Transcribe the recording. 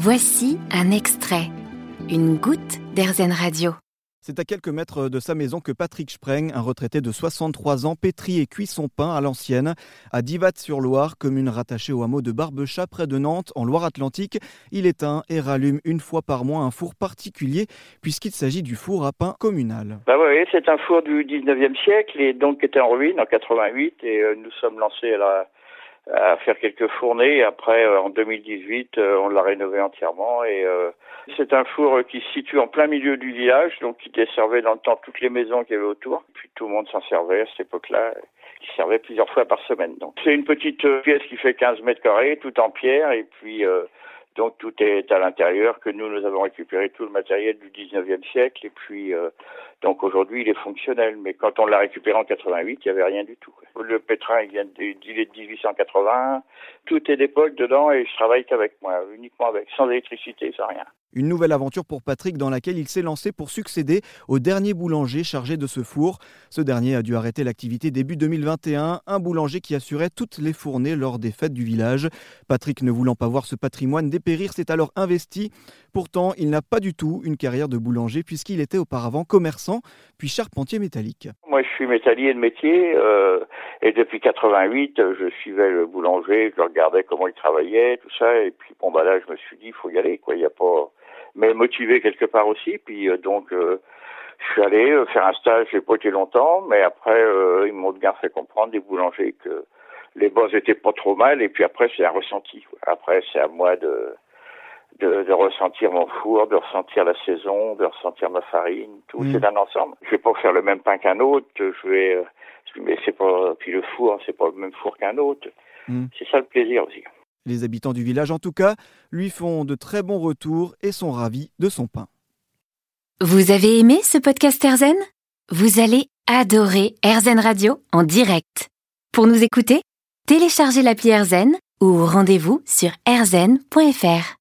Voici un extrait, une goutte d'Airzen Radio. C'est à quelques mètres de sa maison que Patrick Spreng, un retraité de 63 ans, pétrit et cuit son pain à l'ancienne, à Divat-sur-Loire, commune rattachée au hameau de Barbechat près de Nantes, en Loire-Atlantique. Il éteint et rallume une fois par mois un four particulier, puisqu'il s'agit du four à pain communal. Bah oui, c'est un four du 19e siècle et donc qui était en ruine en 88 et euh, nous sommes lancés à la à faire quelques fournées. Après, euh, en 2018, euh, on l'a rénové entièrement. Et euh, c'est un four qui se situe en plein milieu du village, donc qui desservait dans le temps toutes les maisons qu'il y avait autour. Puis tout le monde s'en servait à cette époque-là, qui servait plusieurs fois par semaine. Donc c'est une petite pièce qui fait 15 mètres carrés, tout en pierre, et puis donc tout est à l'intérieur, que nous, nous avons récupéré tout le matériel du 19e siècle. Et puis, euh, donc aujourd'hui, il est fonctionnel. Mais quand on l'a récupéré en 88, il n'y avait rien du tout. Le pétrin, il, vient de, est de 1880. Tout est d'époque dedans et je travaille qu'avec moi, uniquement avec, sans électricité, sans rien. Une nouvelle aventure pour Patrick dans laquelle il s'est lancé pour succéder au dernier boulanger chargé de ce four. Ce dernier a dû arrêter l'activité début 2021, un boulanger qui assurait toutes les fournées lors des fêtes du village. Patrick, ne voulant pas voir ce patrimoine dépérir, s'est alors investi. Pourtant, il n'a pas du tout une carrière de boulanger puisqu'il était auparavant commerçant, puis charpentier métallique. Moi, je suis métallier de métier euh, et depuis 88, je suivais le boulanger, je regardais comment il travaillait, tout ça. Et puis, bon, bah là, je me suis dit, il faut y aller. Il n'y a pas mais motivé quelque part aussi. Puis euh, donc, euh, je suis allé faire un stage, j'ai pas été longtemps, mais après, ils m'ont bien fait comprendre, des boulangers, que les bosses étaient pas trop mal. Et puis après, c'est un ressenti. Après, c'est à moi de, de, de, ressentir mon four, de ressentir la saison, de ressentir ma farine, tout. Mmh. C'est un ensemble. Je vais pas faire le même pain qu'un autre. Je vais, mais c'est pas. Puis le four, c'est pas le même four qu'un autre. Mmh. C'est ça le plaisir aussi. Les habitants du village, en tout cas, lui font de très bons retours et sont ravis de son pain. Vous avez aimé ce podcast Erzen Vous allez adorer Erzen Radio en direct. Pour nous écouter, téléchargez l'appli Erzen ou rendez-vous sur erzen.fr.